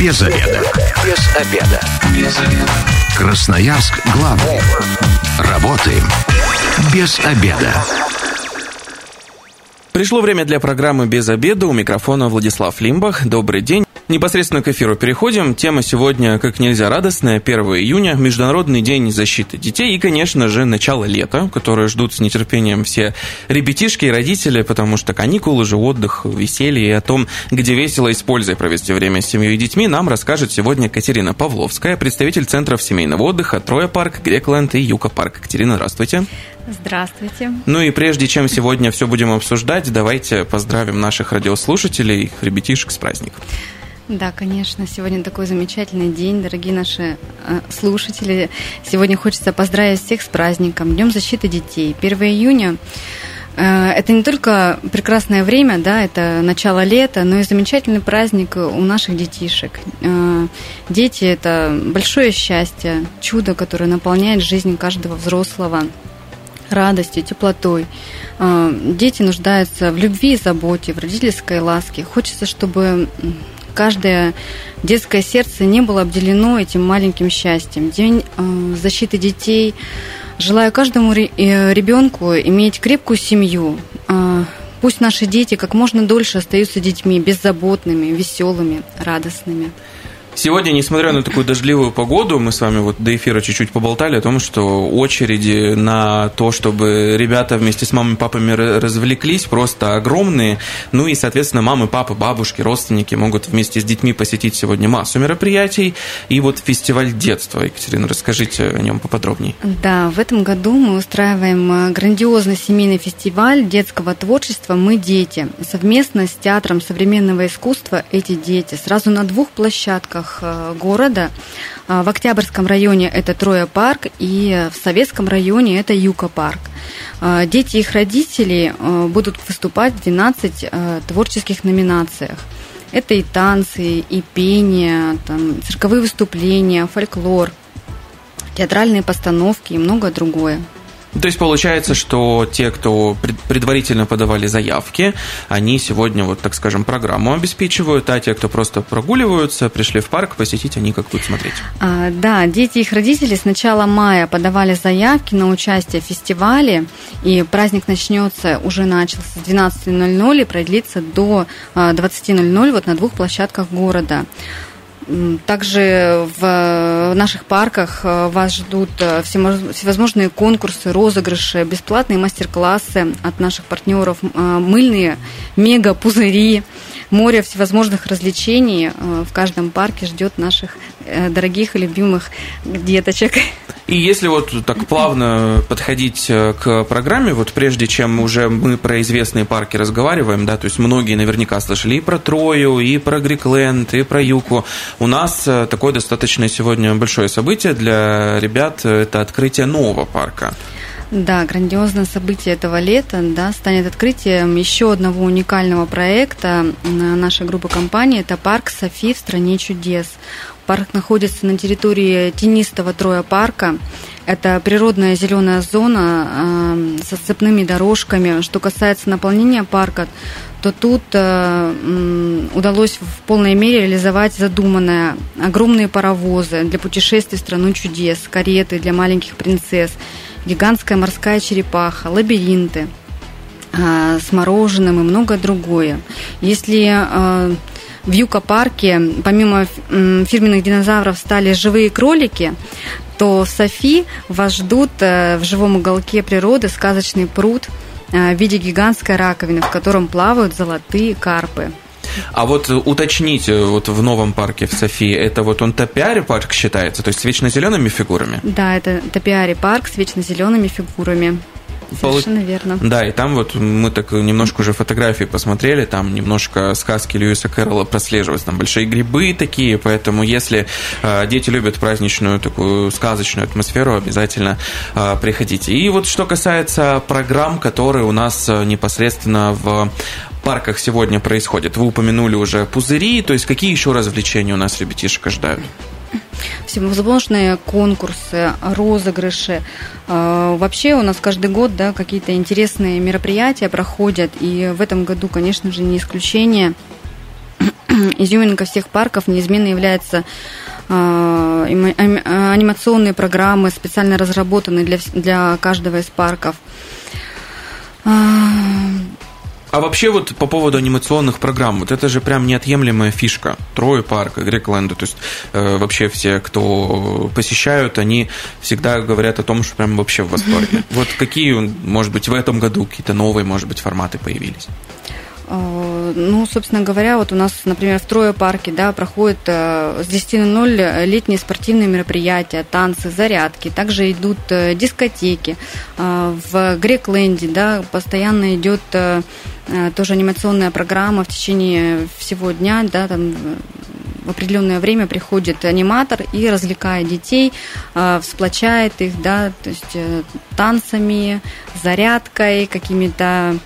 Без обеда. Без обеда. Без обеда. Красноярск главный. Работаем без обеда. Пришло время для программы «Без обеда». У микрофона Владислав Лимбах. Добрый день. Непосредственно к эфиру переходим. Тема сегодня как нельзя радостная. 1 июня, Международный день защиты детей и, конечно же, начало лета, которое ждут с нетерпением все ребятишки и родители, потому что каникулы же, отдых, веселье и о том, где весело и с пользой провести время с семьей и детьми, нам расскажет сегодня Катерина Павловская, представитель Центров семейного отдыха Троя Парк, Грекленд и Юка Парк. Катерина, здравствуйте. Здравствуйте. Ну и прежде чем сегодня все будем обсуждать, давайте поздравим наших радиослушателей, ребятишек с праздником. Да, конечно, сегодня такой замечательный день, дорогие наши э, слушатели. Сегодня хочется поздравить всех с праздником, Днем защиты детей. 1 июня э, это не только прекрасное время, да, это начало лета, но и замечательный праздник у наших детишек. Э, дети – это большое счастье, чудо, которое наполняет жизнь каждого взрослого радостью, теплотой. Дети нуждаются в любви и заботе, в родительской ласке. Хочется, чтобы каждое детское сердце не было обделено этим маленьким счастьем. День э, защиты детей. Желаю каждому э, ребенку иметь крепкую семью. Э, пусть наши дети как можно дольше остаются детьми, беззаботными, веселыми, радостными. Сегодня, несмотря на такую дождливую погоду, мы с вами вот до эфира чуть-чуть поболтали о том, что очереди на то, чтобы ребята вместе с мамой и папами развлеклись, просто огромные. Ну и, соответственно, мамы, папы, бабушки, родственники могут вместе с детьми посетить сегодня массу мероприятий. И вот фестиваль детства. Екатерина, расскажите о нем поподробнее. Да, в этом году мы устраиваем э, грандиозный семейный фестиваль детского творчества «Мы дети». Совместно с Театром современного искусства «Эти дети». Сразу на двух площадках районах э, города. А, в Октябрьском районе это Троя парк и в Советском районе это Юка парк. А, дети их родители э, будут выступать в 12 э, творческих номинациях. Это и танцы, и пение, там, цирковые выступления, фольклор, театральные постановки и многое другое. То есть получается, что те, кто предварительно подавали заявки, они сегодня, вот так скажем, программу обеспечивают, а те, кто просто прогуливаются, пришли в парк посетить, они как будут смотреть? А, да, дети и их родители с начала мая подавали заявки на участие в фестивале, и праздник начнется, уже начался с 12.00 и продлится до 20.00 а, вот на двух площадках города. Также в наших парках э, вас ждут э, всевозможные конкурсы, розыгрыши, бесплатные мастер-классы от наших партнеров, э, мыльные мега-пузыри, море всевозможных развлечений в каждом парке ждет наших дорогих и любимых деточек. И если вот так плавно подходить э, к программе, вот прежде чем уже мы про известные парки разговариваем, да, то есть многие наверняка слышали и про Трою, и про Грикленд, и про Юку. У нас э, такое достаточно сегодня большое событие для ребят, это открытие нового парка. Да, грандиозное событие этого лета да, станет открытием еще одного уникального проекта нашей группы компаний. Это парк Софи в стране чудес. Парк находится на территории тенистого троя парка. Это природная зеленая зона э, со сцепными дорожками. Что касается наполнения парка, то тут э, удалось в полной мере реализовать задуманное. Огромные паровозы для путешествий в страну чудес, кареты для маленьких принцесс, гигантская морская черепаха, лабиринты э, с мороженым и многое другое. Если э, в Юка-парке помимо фирменных динозавров стали живые кролики, то в Софи вас ждут э, в живом уголке природы сказочный пруд э, в виде гигантской раковины, в котором плавают золотые карпы. А вот уточните, вот в новом парке в Софии, это вот он топиари парк считается, то есть с вечно зелеными фигурами? Да, это топиари парк с вечно зелеными фигурами. Совершенно верно. Да, и там вот мы так немножко уже фотографии посмотрели, там немножко сказки Льюиса Кэрролла прослеживаются, там большие грибы такие, поэтому если э, дети любят праздничную такую сказочную атмосферу, обязательно э, приходите. И вот что касается программ, которые у нас э, непосредственно в парках сегодня происходят. Вы упомянули уже пузыри, то есть какие еще развлечения у нас ребятишек ожидают? Всевозможные конкурсы, розыгрыши. А, вообще у нас каждый год да, какие-то интересные мероприятия проходят, и в этом году, конечно же, не исключение. изюминка всех парков неизменно является а, анимационные программы, специально разработанные для, для каждого из парков. А вообще вот по поводу анимационных программ, вот это же прям неотъемлемая фишка Трое парка, Грекленда. То есть э, вообще все, кто посещают, они всегда говорят о том, что прям вообще в восторге. Вот какие, может быть, в этом году какие-то новые, может быть, форматы появились? Э, ну, собственно говоря, вот у нас, например, в Трое парке, да, проходят э, с 10 на 0 летние спортивные мероприятия, танцы, зарядки. Также идут э, дискотеки. В Грекленде, да, постоянно идет тоже анимационная программа в течение всего дня, да, там в определенное время приходит аниматор и развлекает детей, всплочает их, да, то есть танцами, зарядкой, какими-то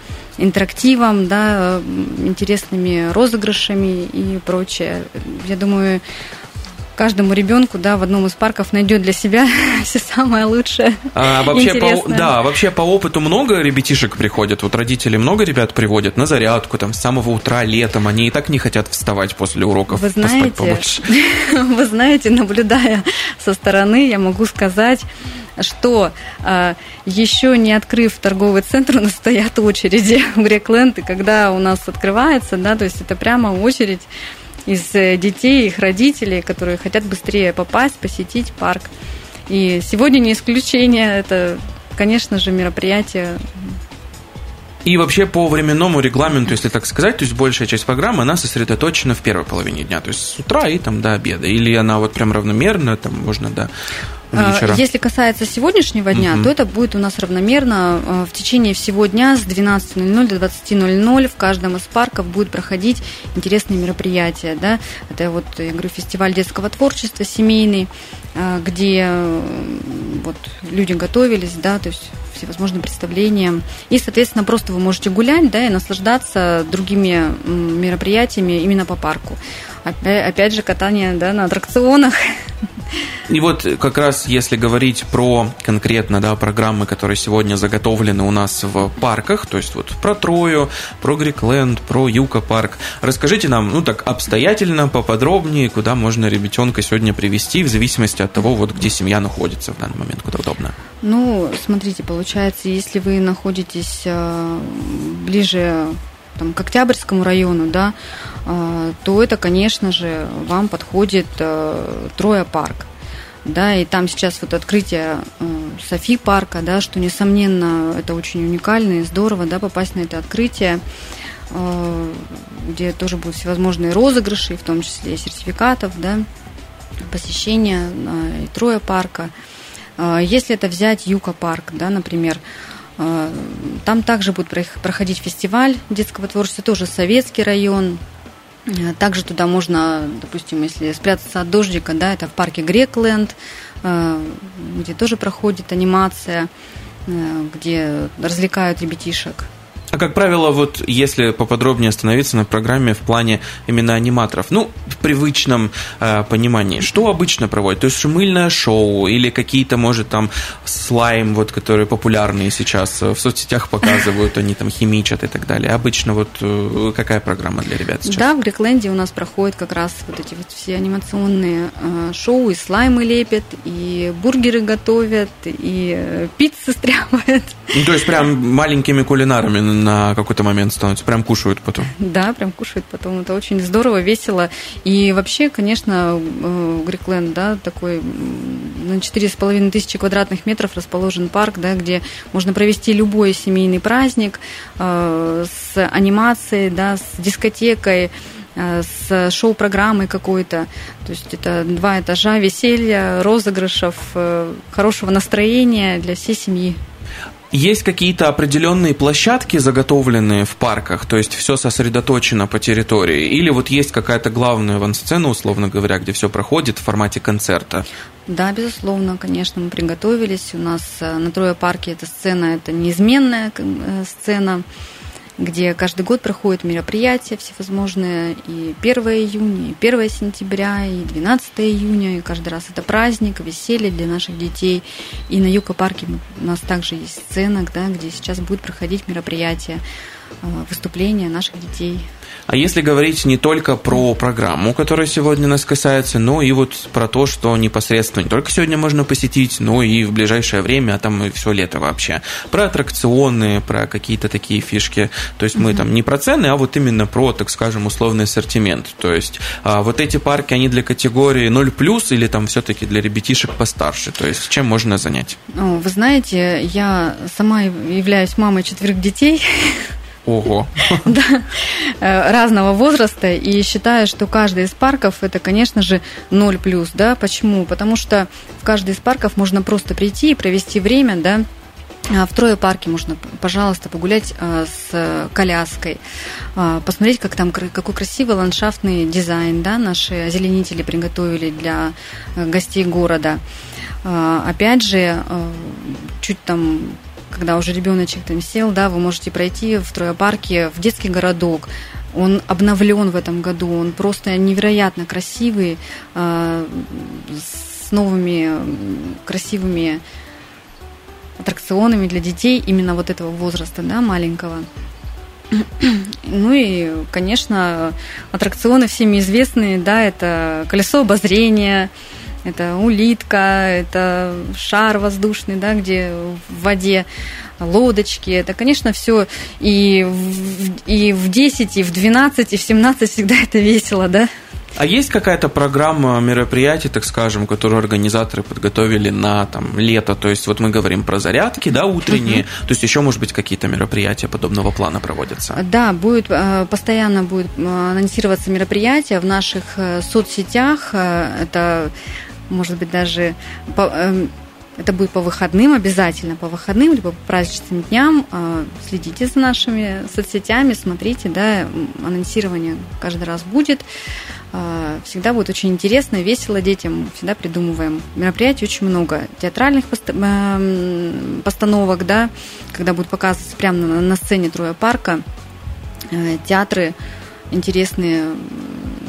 интерактивом, да, интересными розыгрышами и прочее. Я думаю, каждому ребенку, да, в одном из парков найдет для себя все самое лучшее. А вообще по, да, вообще по опыту много ребятишек приходят. Вот родители много ребят приводят на зарядку там с самого утра летом. Они и так не хотят вставать после уроков. Вы знаете, вы знаете, наблюдая со стороны, я могу сказать, что а, еще не открыв торговый центр, у нас стоят очереди в Грекленд, и когда у нас открывается, да, то есть это прямо очередь из э, детей, их родителей, которые хотят быстрее попасть, посетить парк. И сегодня не исключение, это, конечно же, мероприятие и вообще по временному регламенту, если так сказать, то есть большая часть программы, она сосредоточена в первой половине дня, то есть с утра и там до обеда. Или она вот прям равномерно, там можно до вечера? Если касается сегодняшнего дня, угу. то это будет у нас равномерно а, в течение всего дня с 12.00 до 20.00 в каждом из парков будет проходить интересные мероприятия. Да? Это вот, я говорю, фестиваль детского творчества семейный, а, где вот, люди готовились, да, то есть всевозможные представления. И, соответственно, просто вы можете гулять, да, и наслаждаться другими мероприятиями именно по парку. Опять же, катание да, на аттракционах. И вот как раз если говорить про конкретно да, программы, которые сегодня заготовлены у нас в парках, то есть вот про Трою, про Грикленд, про Юка парк, расскажите нам, ну так обстоятельно, поподробнее, куда можно ребятенка сегодня привести, в зависимости от того, вот где семья находится в данный момент, куда удобно. Ну, смотрите, получается, если вы находитесь э, ближе там, к Октябрьскому району, да, а, то это, конечно же, вам подходит э, Троя парк. Да, и там сейчас вот открытие э, Софи парка, да, что, несомненно, это очень уникально и здорово, да, попасть на это открытие, э, где тоже будут всевозможные розыгрыши, в том числе сертификатов, да, посещения и Троя парка. Если это взять Юка парк, да, например, там также будет проходить фестиваль детского творчества, тоже советский район. Э, также туда можно, допустим, если спрятаться от дождика, да, это в парке Грекленд, э, где тоже проходит анимация, э, где развлекают ребятишек. А как правило, вот если поподробнее остановиться на программе в плане именно аниматоров, ну, в привычном э, понимании, что обычно проводят? То есть мыльное шоу или какие-то, может, там слайм, вот, которые популярные сейчас в соцсетях показывают, они там химичат и так далее. Обычно вот э, какая программа для ребят сейчас? Да, в Грекленде у нас проходят как раз вот эти вот все анимационные э, шоу, и слаймы лепят, и бургеры готовят, и э, пиццы стряпают. Ну, то есть прям маленькими кулинарами на какой-то момент становятся, прям кушают потом. Да, прям кушают потом. Это очень здорово, весело. И вообще, конечно, э, Грикленд, да, такой на четыре с половиной тысячи квадратных метров расположен парк, да, где можно провести любой семейный праздник э, с анимацией, да, с дискотекой, э, с шоу-программой какой-то. То есть это два этажа веселья, розыгрышев, хорошего настроения для всей семьи. Есть какие-то определенные площадки, заготовленные в парках, то есть все сосредоточено по территории, или вот есть какая-то главная ван-сцена, условно говоря, где все проходит в формате концерта? Да, безусловно, конечно, мы приготовились. У нас э, на Трое парке эта сцена, это неизменная э, сцена где каждый год проходят мероприятия всевозможные, и 1 июня, и 1 сентября, и 12 июня, и каждый раз это праздник, веселье для наших детей. И на Юко-парке у нас также есть сцена, да, где сейчас будет проходить мероприятие. Выступления наших детей. А если говорить не только про программу, которая сегодня нас касается, но и вот про то, что непосредственно не только сегодня можно посетить, но и в ближайшее время, а там и все лето вообще. Про аттракционы, про какие-то такие фишки. То есть мы там не про цены, а вот именно про, так скажем, условный ассортимент. То есть а вот эти парки, они для категории 0+, или там все-таки для ребятишек постарше? То есть чем можно занять? Ну, вы знаете, я сама являюсь мамой четверых детей. Ого. Да, э, разного возраста. И считаю, что каждый из парков это, конечно же, 0 плюс. Да? Почему? Потому что в каждый из парков можно просто прийти и провести время, да, а в Трое парке можно, пожалуйста, погулять э, с коляской, э, посмотреть, как там какой красивый ландшафтный дизайн, да, наши озеленители приготовили для гостей города. Опять же, чуть там когда уже ребеночек там сел, да, вы можете пройти в Троепарке в детский городок. Он обновлен в этом году, он просто невероятно красивый, э, с новыми красивыми аттракционами для детей именно вот этого возраста, да, маленького. Ну и, конечно, аттракционы всеми известные, да, это колесо обозрения, это улитка, это шар воздушный, да, где в воде лодочки. Это, конечно, все и в, и в 10, и в 12, и в 17 всегда это весело, да. А есть какая-то программа мероприятий, так скажем, которую организаторы подготовили на там, лето? То есть вот мы говорим про зарядки, да, утренние. Угу. То есть еще, может быть, какие-то мероприятия подобного плана проводятся? Да, будет э, постоянно будет э, анонсироваться мероприятия в наших э, соцсетях. Это может быть, даже по, э, это будет по выходным обязательно, по выходным, либо по праздничным дням. Э, следите за нашими соцсетями, смотрите, да, анонсирование каждый раз будет. Э, всегда будет очень интересно, весело детям, всегда придумываем. Мероприятий очень много. Театральных э, постановок, да, когда будут показываться прямо на, на сцене Троя парка, э, театры интересные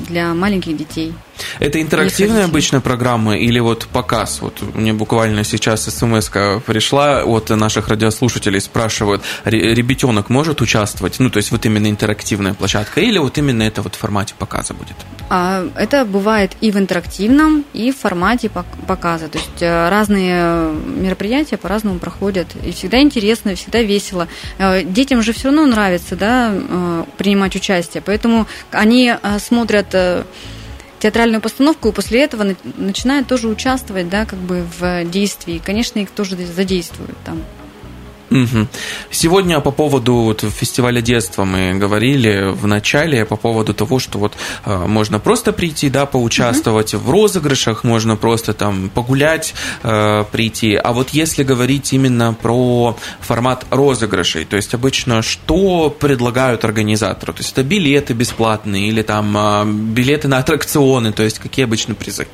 для маленьких детей. Это интерактивная обычно программа или вот показ? Вот мне буквально сейчас смс пришла от наших радиослушателей, спрашивают, ребятенок может участвовать? Ну, то есть вот именно интерактивная площадка или вот именно это вот в формате показа будет? А, это бывает и в интерактивном, и в формате показа. То есть э, разные мероприятия по-разному проходят. И всегда интересно, всегда весело. Э, детям же все равно нравится да, э, принимать участие, поэтому они смотрят театральную постановку, и после этого начинают тоже участвовать, да, как бы в действии. Конечно, их тоже задействуют там. Сегодня по поводу вот, фестиваля детства мы говорили в начале по поводу того, что вот э, можно просто прийти, да, поучаствовать угу. в розыгрышах, можно просто там погулять, э, прийти. А вот если говорить именно про формат розыгрышей, то есть обычно что предлагают организаторы? То есть это билеты бесплатные или там э, билеты на аттракционы, то есть какие обычно призы?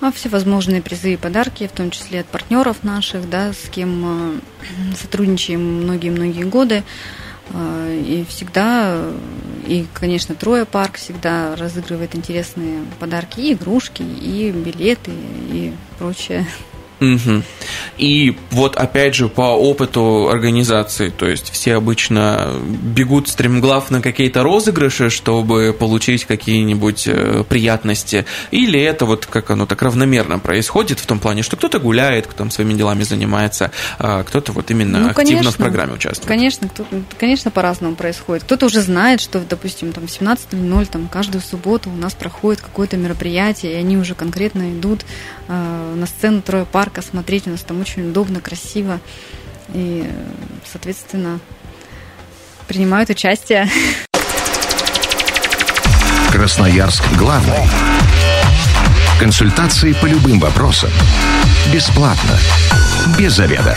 А всевозможные призы и подарки, в том числе от партнеров наших, да, с кем э, сотрудничаем многие-многие годы. Э, и всегда, и, конечно, Трое парк всегда разыгрывает интересные подарки, и игрушки, и билеты, и прочее. Угу. И вот опять же по опыту организации, то есть все обычно бегут стремглав на какие-то розыгрыши, чтобы получить какие-нибудь э, приятности, или это вот как оно так равномерно происходит в том плане, что кто-то гуляет, кто там своими делами занимается, а кто-то вот именно ну, активно конечно, в программе участвует. Конечно, кто, конечно, по-разному происходит. Кто-то уже знает, что, допустим, там 17.00 там каждую субботу у нас проходит какое-то мероприятие, и они уже конкретно идут э, на сцену Трое пар парка смотреть. У нас там очень удобно, красиво. И, соответственно, принимают участие. Красноярск главный. Консультации по любым вопросам. Бесплатно. Без заведа.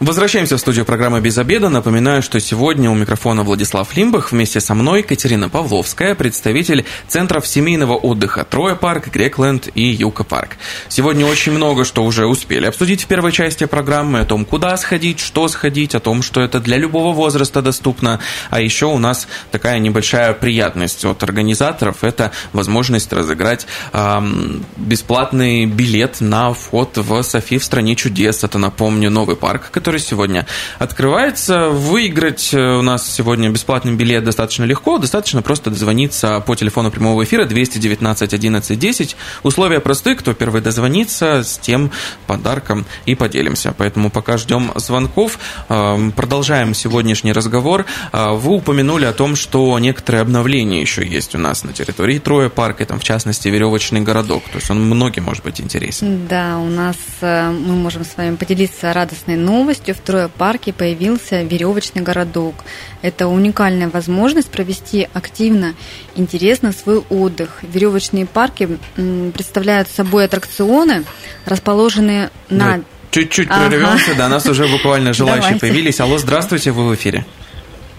Возвращаемся в студию программы «Без обеда». Напоминаю, что сегодня у микрофона Владислав Лимбах. Вместе со мной Катерина Павловская, представитель Центров семейного отдыха «Троя парк», «Грекленд» и «Юка парк». Сегодня очень много что уже успели обсудить в первой части программы. О том, куда сходить, что сходить, о том, что это для любого возраста доступно. А еще у нас такая небольшая приятность от организаторов. Это возможность разыграть эм, бесплатный билет на вход в Софи в стране чудес. Это, напомню, новый парк, который который сегодня открывается. Выиграть э, у нас сегодня бесплатный билет достаточно легко, достаточно просто дозвониться по телефону прямого эфира 219 11 10. Условия просты, кто первый дозвонится, с тем подарком и поделимся. Поэтому пока ждем звонков, э, продолжаем сегодняшний разговор. Э, вы упомянули о том, что некоторые обновления еще есть у нас на территории Троя парка, там в частности веревочный городок. То есть он многим может быть интересен. Да, у нас мы можем с вами поделиться радостной новостью. В Троя парке появился веревочный городок. Это уникальная возможность провести активно, интересно свой отдых. Веревочные парки представляют собой аттракционы, расположенные на... Чуть-чуть прервемся, ага. да, у нас уже буквально желающие Давайте. появились. Алло, здравствуйте, вы в эфире.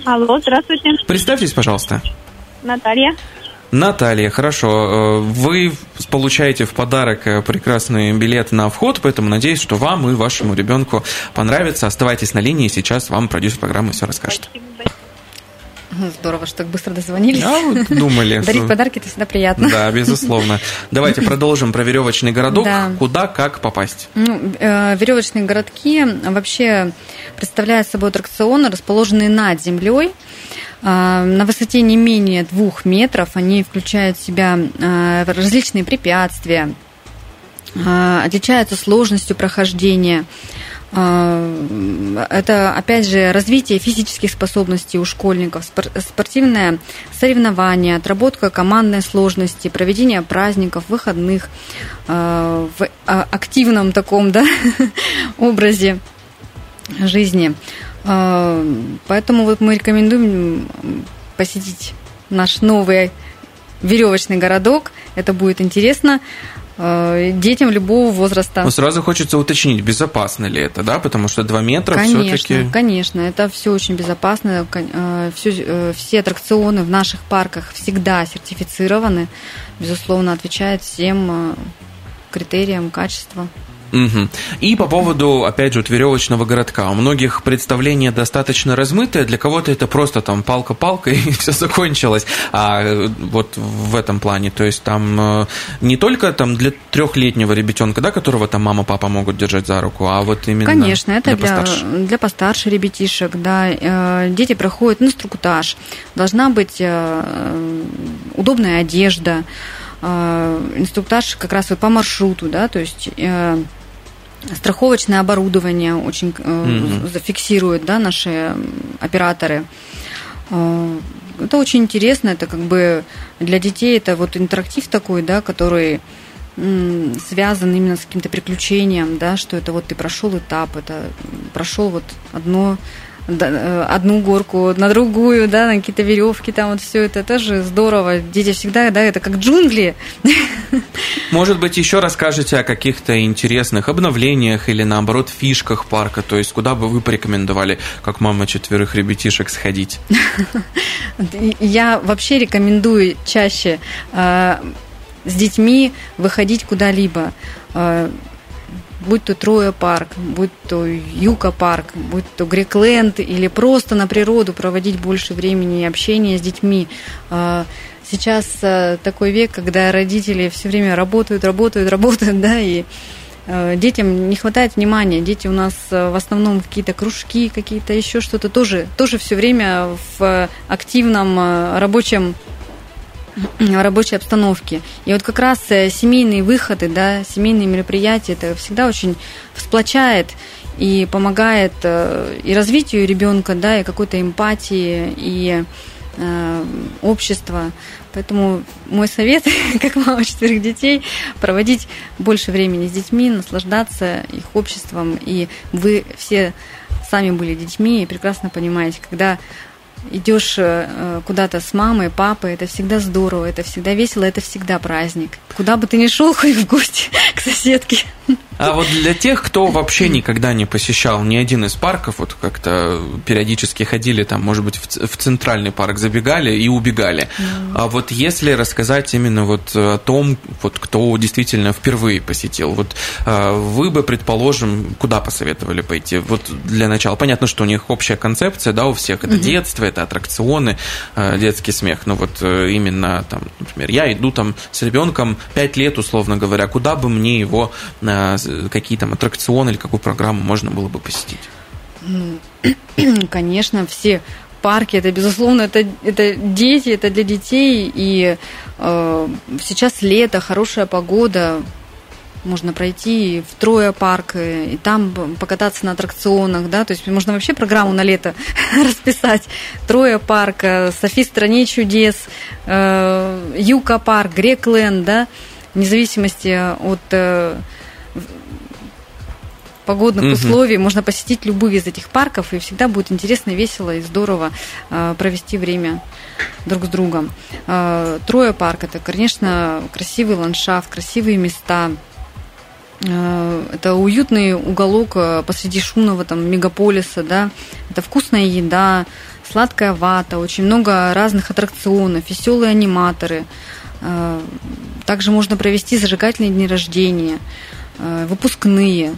Алло, здравствуйте. Представьтесь, пожалуйста. Наталья. Наталья, хорошо. Э, вы получаете в подарок э, прекрасный билет на вход, поэтому надеюсь, что вам и вашему ребенку понравится. Оставайтесь на линии, сейчас вам продюсер программы все расскажет. Здорово, что так быстро дозвонились. А, вот думали. Дарить подарки это всегда приятно. Да, безусловно. Давайте продолжим про веревочный городок. Да. Куда, как попасть? Ну, э, веревочные городки вообще представляют собой аттракционы, расположенные над землей. А, на высоте не менее двух метров они включают в себя а, различные препятствия, а, отличаются сложностью прохождения. Это, опять же, развитие физических способностей у школьников, спортивное соревнование, отработка командной сложности, проведение праздников, выходных в активном таком да, образе жизни. А, поэтому вот мы рекомендуем посетить наш новый веревочный городок. Это будет интересно а, детям любого возраста. Но сразу хочется уточнить, безопасно ли это, да? Потому что 2 метра конечно, все-таки... Конечно, это все очень безопасно. Все, э, все аттракционы в наших парках всегда сертифицированы. Безусловно, отвечают всем критериям качества. Угу. И по поводу, опять же, вот веревочного городка. У многих представление достаточно размытое, для кого-то это просто там палка-палка и все закончилось. А э, вот в этом плане, то есть там э, не только там для трехлетнего ребятенка, да, которого там мама, папа могут держать за руку, а вот именно Конечно, это для, постарше. для, для постарше ребятишек, да. Э, дети проходят инструктаж, должна быть удобная одежда, инструктаж как раз вот по маршруту, да, то есть страховочное оборудование очень mm-hmm. зафиксируют да, наши операторы. Э, это очень интересно, это как бы для детей это вот интерактив такой, да, который связан именно с каким-то приключением, да, что это вот ты прошел этап, это прошел вот одно Э, одну горку на другую, да, на какие-то веревки, там вот все это тоже здорово. Дети всегда, да, это как джунгли. Может быть, еще расскажете о каких-то интересных обновлениях или, наоборот, фишках парка, то есть куда бы вы порекомендовали, как мама четверых ребятишек, сходить? Я вообще рекомендую чаще э, с детьми выходить куда-либо. Будь то Троя парк, будь то Юка парк, будь то Грекленд или просто на природу проводить больше времени и общения с детьми. А, сейчас а, такой век, когда родители все время работают, работают, работают, да, и а, детям не хватает внимания. Дети у нас в основном какие-то кружки, какие-то еще что-то тоже, тоже все время в активном рабочем рабочей обстановки. И вот как раз э, семейные выходы, да, семейные мероприятия, это всегда очень сплочает и помогает э, и развитию ребенка, да, и какой-то эмпатии, и э, общества. Поэтому мой совет, как мама четверых детей, проводить больше времени с детьми, наслаждаться их обществом. И вы все сами были детьми и прекрасно понимаете, когда идешь э, куда-то с мамой, папой, это всегда здорово, это всегда весело, это всегда праздник. Куда бы ты ни шел, хоть в гости к соседке. А вот для тех, кто вообще никогда не посещал ни один из парков, вот как-то периодически ходили там, может быть, в центральный парк, забегали и убегали. Mm. А вот если рассказать именно вот о том, вот кто действительно впервые посетил, вот а, вы бы, предположим, куда посоветовали пойти? Вот для начала, понятно, что у них общая концепция, да, у всех это mm-hmm. детство, это аттракционы, а, детский смех, но вот э, именно там, например, я иду там с ребенком 5 лет, условно говоря, куда бы мне его а, какие там аттракционы или какую программу можно было бы посетить? Ну, конечно, все парки, это, безусловно, это, это дети, это для детей. И э, сейчас лето, хорошая погода, можно пройти в Троя парк и там покататься на аттракционах, да, то есть можно вообще программу на лето расписать. Троя парк, э, Софи стране чудес, э, Юка парк, Грекленд, да, вне зависимости от э, погодных угу. условий можно посетить любые из этих парков, и всегда будет интересно, весело и здорово э, провести время друг с другом. Э, Троя парк это, конечно, красивый ландшафт, красивые места. Э, это уютный уголок э, посреди шумного там мегаполиса, да. Это вкусная еда, сладкая вата, очень много разных аттракционов, веселые аниматоры. Э, также можно провести зажигательные дни рождения, выпускные.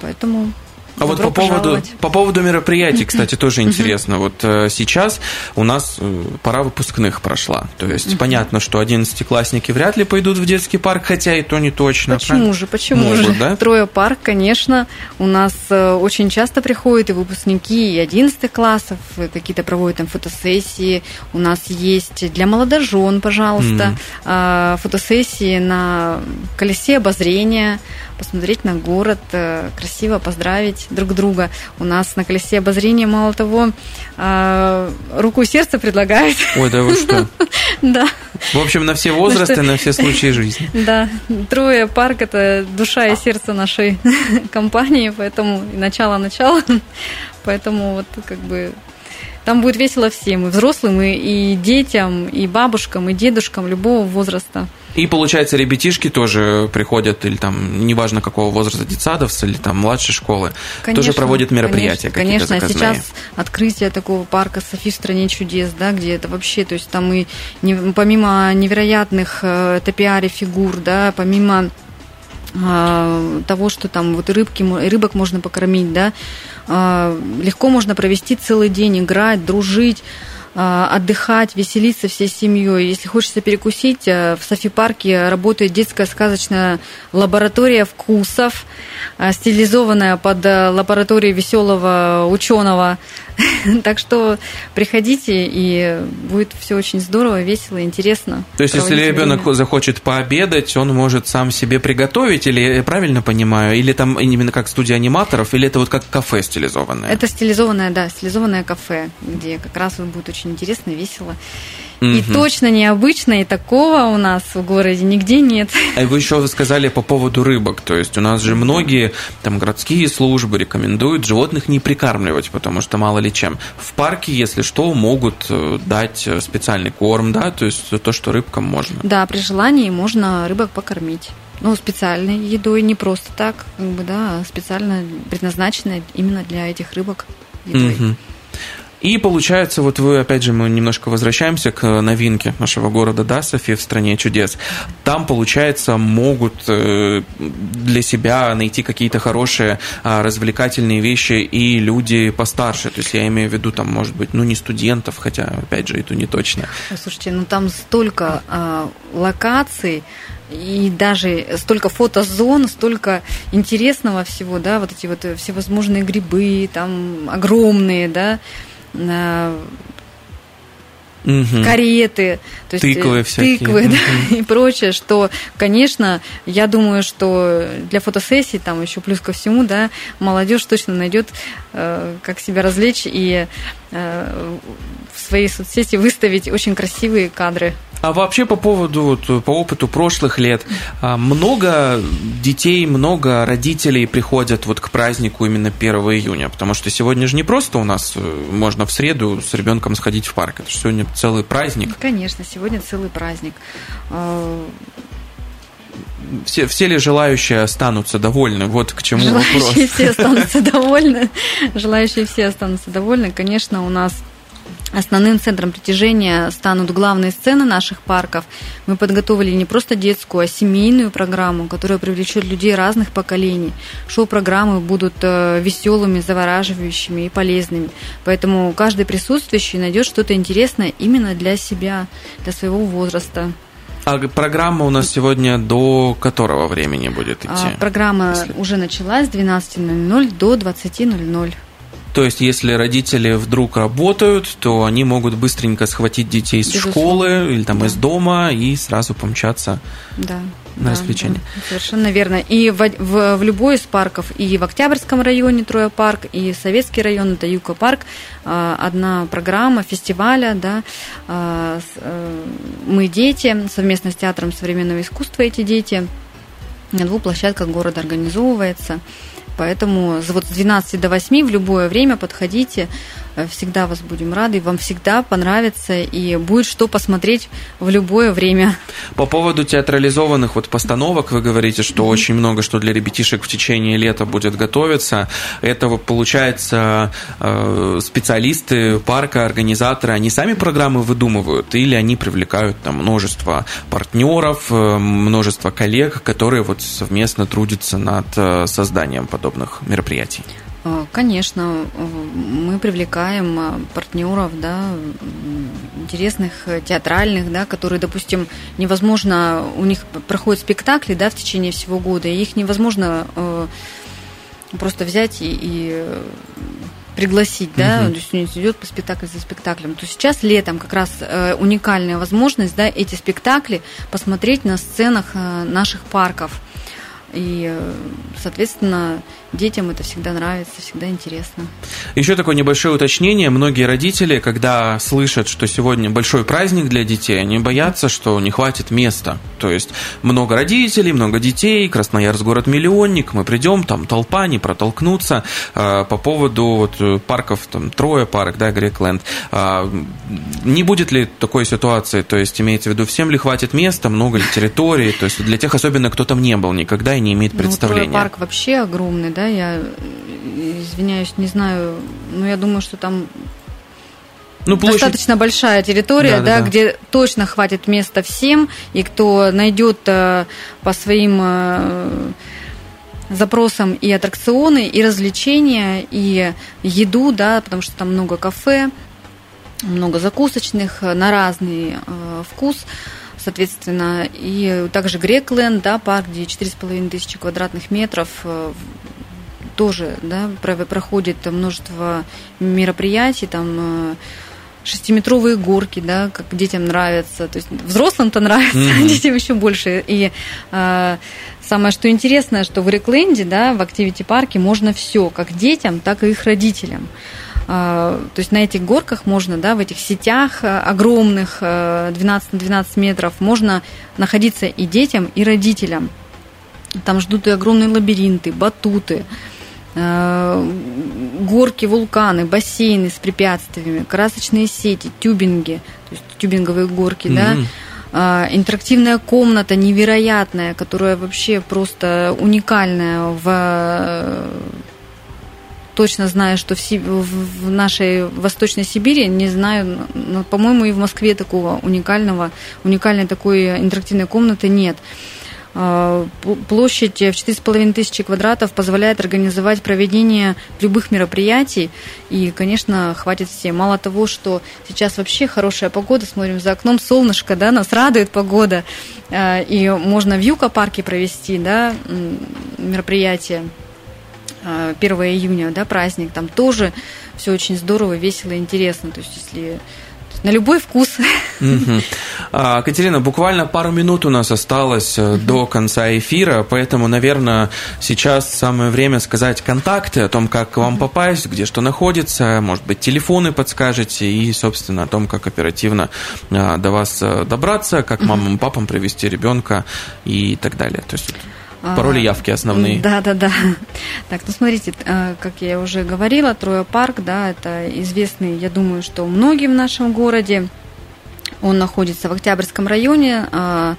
Поэтому а вот по поводу, по поводу мероприятий, кстати, тоже интересно. Вот э, сейчас у нас э, пора выпускных прошла. То есть понятно, что одиннадцатиклассники вряд ли пойдут в детский парк, хотя и то не точно. Почему правильно? же, почему Могут, же? Да? Трое парк, конечно, у нас э, очень часто приходят и выпускники и 11 классов, какие-то проводят там фотосессии. У нас есть для молодожен, пожалуйста, mm. фотосессии на колесе обозрения посмотреть на город, красиво поздравить друг друга. У нас на колесе обозрения, мало того, э, руку и сердце предлагают. Ой, да вы что? Да. В общем, на все возрасты, на все случаи жизни. Да. Трое парк – это душа и сердце нашей компании, поэтому начало-начало. Поэтому вот как бы там будет весело всем, и взрослым, и, и детям, и бабушкам, и дедушкам любого возраста. И получается, ребятишки тоже приходят, или там, неважно какого возраста, детсадовцы, или там младшей школы, конечно, тоже проводят мероприятия конечно, конечно. сейчас открытие такого парка Софи в стране чудес, да, где это вообще, то есть там и не, помимо невероятных э, топиари фигур, да, помимо э, того, что там вот рыбки, рыбок можно покормить, да, э, легко можно провести целый день, играть, дружить, а, отдыхать, веселиться всей семьей. Если хочется перекусить, э, в Софи-парке работает детская сказочная лаборатория вкусов, э, стилизованная под э, лабораторию веселого ученого. Так что приходите, и будет все очень здорово, весело, интересно. То есть, если ребенок захочет пообедать, он может сам себе приготовить, или я правильно понимаю, или там именно как студия аниматоров, или это вот как кафе стилизованное? Это стилизованное, да, стилизованное кафе, где как раз будет очень интересно, весело. И угу. точно необычно, и такого у нас в городе нигде нет. А вы еще сказали по поводу рыбок. То есть у нас же многие там городские службы рекомендуют животных не прикармливать, потому что мало ли чем. В парке, если что, могут э, дать специальный корм, да, то есть то, что рыбкам можно. Да, при желании можно рыбок покормить. Ну, специальной едой, не просто так, как бы, да, а специально предназначенной именно для этих рыбок едой. Угу. И получается, вот вы, опять же, мы немножко возвращаемся к новинке нашего города, да, София в стране чудес. Там, получается, могут э, для себя найти какие-то хорошие а, развлекательные вещи и люди постарше. То есть я имею в виду, там, может быть, ну, не студентов, хотя, опять же, это не точно. Слушайте, ну там столько а, локаций, и даже столько фотозон, столько интересного всего, да, вот эти вот всевозможные грибы, там огромные, да, угу. кареты, то есть тыквы, всякие. тыквы да, и прочее, что, конечно, я думаю, что для фотосессий там еще плюс ко всему, да, молодежь точно найдет, э, как себя развлечь и э, в своей соцсети выставить очень красивые кадры. А вообще по поводу, вот, по опыту прошлых лет, а, много детей, много родителей приходят вот к празднику именно 1 июня, потому что сегодня же не просто у нас э, можно в среду с ребенком сходить в парк, это же сегодня целый праздник. Конечно, сегодня целый праздник. Все, все ли желающие останутся довольны? Вот к чему желающие вопрос. Желающие все останутся довольны. Желающие все останутся довольны. Конечно, у нас Основным центром притяжения станут главные сцены наших парков. Мы подготовили не просто детскую, а семейную программу, которая привлечет людей разных поколений. Шоу-программы будут э, веселыми, завораживающими и полезными. Поэтому каждый присутствующий найдет что-то интересное именно для себя, для своего возраста. А программа у нас сегодня до которого времени будет идти? А, программа если... уже началась с 12.00 до 20.00. То есть, если родители вдруг работают, то они могут быстренько схватить детей из Безусловно. школы или там Да. из дома и сразу помчаться. Да. На да, развлечения. да, совершенно верно. И в, в, в любой из парков, и в Октябрьском районе Троя парк, и Советский район, это Юка парк, а, одна программа фестиваля, да, с, э, мы дети, совместно с Театром современного искусства эти дети, на двух площадках города организовывается. Поэтому с- вот с 12 до 8 в любое время подходите, э, всегда вас будем рады, вам всегда понравится, и будет что посмотреть в любое время. По поводу театрализованных вот постановок вы говорите, что очень много что для ребятишек в течение лета будет готовиться. Это вот, получается э, специалисты парка, организаторы, они сами программы выдумывают или они привлекают там множество партнеров, э, множество коллег, которые вот совместно трудятся над э, созданием подобных мероприятий. А, Конечно, э, мы привлекаем а, партнеров, да, интересных э, театральных, да, которые, допустим, невозможно, у них проходят спектакли, да, в течение всего года, и их невозможно э, просто взять и, и, э, пригласить, да, Мгм. то есть у них идет по спектакль за спектаклем. То сейчас летом как раз э, уникальная возможность, да, эти спектакли посмотреть на сценах э, наших парков. И, э, соответственно, детям это всегда нравится, всегда интересно. Еще такое небольшое уточнение. Многие родители, когда слышат, что сегодня большой праздник для детей, они боятся, что не хватит места. То есть много родителей, много детей, Красноярск город-миллионник, мы придем, там толпа, не протолкнуться. А, По поводу вот э, парков, там Троя парк, да, Грекленд, а, не будет ли такой ситуации? То есть имеется в виду, всем ли хватит места, много ли территории? То есть для тех, особенно кто там не был никогда и не имеет Ну, представления. парк вообще огромный, да, я извиняюсь, не знаю, но я думаю, что там Ну, площадь. достаточно большая территория, Да, да, да, где точно хватит места всем, и кто найдет э, по своим э, запросам и аттракционы, и развлечения, и еду, да, потому что там много кафе, много закусочных э, на разный э, вкус, соответственно, и также Грекленд, да, парк, где 4,5 тысячи квадратных метров, э, тоже, да, про- проходит множество мероприятий, там э, шестиметровые горки, да, как детям нравится. То есть взрослым-то нравится, а Мгм. детям еще больше. И э, самое что интересное, что в Рекленде, да, в активити парке можно все, как детям, так и их родителям. А, То есть на этих горках можно, да, в этих сетях э, огромных, э, 12 на 12 метров, можно находиться и детям, и родителям. Там ждут и огромные лабиринты, батуты, э, горки, вулканы, бассейны с препятствиями, красочные сети, тюбинги, то есть тюбинговые горки, да, Мгм. А, интерактивная комната невероятная, которая вообще просто уникальная в э, точно знаю, что в, Си- в- в нашей Восточной Сибири, не знаю, но, по-моему, и в Москве такого уникального, уникальной такой интерактивной комнаты нет. П- Площадь в 4,5 тысячи квадратов позволяет организовать проведение любых мероприятий. И, конечно, хватит всем. Мало того, что сейчас вообще хорошая погода, смотрим за окном, солнышко, да, нас радует погода. А, И можно в Юка-парке провести да, мероприятие. А, 1 июня, да, праздник, там тоже все очень здорово, весело, интересно. То есть, если на любой вкус. А, Катерина, буквально пару минут у нас осталось э, до конца эфира, поэтому, наверное, сейчас самое время сказать контакты о том, как к вам попасть, где что находится, может быть, телефоны подскажете и, собственно, о том, как оперативно а, до вас э, добраться, как мамам и папам привести ребенка и так далее. То есть пароли, явки основные. Да, да, да. Так, ну смотрите, э, как я уже говорила, Троя парк, да, это известный, я думаю, что многим в нашем городе. Он находится в Октябрьском районе. э,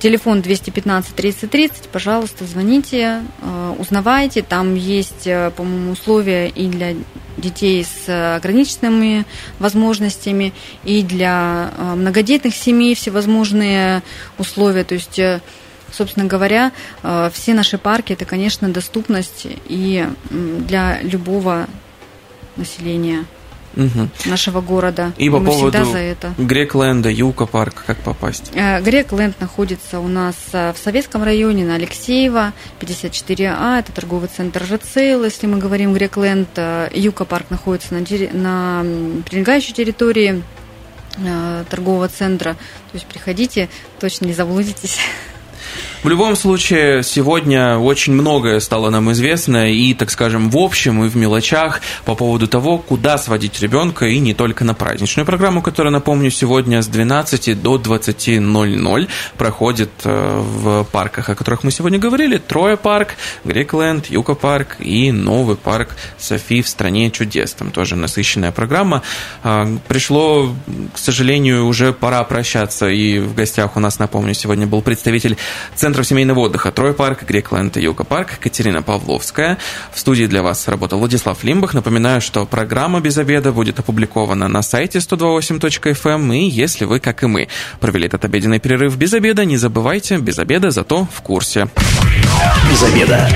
Телефон 215 30 30, пожалуйста, звоните, э, узнавайте. Там есть, э, по-моему, условия и для детей с ограниченными возможностями, и для многодетных семей всевозможные условия. То есть Собственно говоря, э, все наши парки это, конечно, доступность и для любого населения. угу. нашего города. И, и по поводу за это. Грекленда, Юка парк, как попасть? Э, Грекленд находится у нас э, в Советском районе на Алексеева, 54А, это торговый центр ЖЦЛ, если мы говорим Грекленд. Юка парк находится на, на прилегающей территории торгового центра. То есть приходите, точно не заблудитесь. В любом случае, сегодня очень многое стало нам известно и, так скажем, в общем и в мелочах по поводу того, куда сводить ребенка и не только на праздничную программу, которая, напомню, сегодня с 12 до 20.00 проходит э, в парках, о которых мы сегодня говорили. Троя парк, Грекленд, Юка парк и новый парк Софи в стране чудес. Там тоже насыщенная программа. А, пришло, к сожалению, уже пора прощаться. И в гостях у нас, напомню, сегодня был представитель Центров семейного отдыха Трой парк, Грекленд и Юга парк, Катерина Павловская. В студии для вас работал Владислав Лимбах. Напоминаю, что программа «Без обеда» будет опубликована на сайте 128.fm. Эм. И если вы, как и мы, провели этот обеденный перерыв без обеда, не забывайте, без обеда, зато в курсе. Без обеда.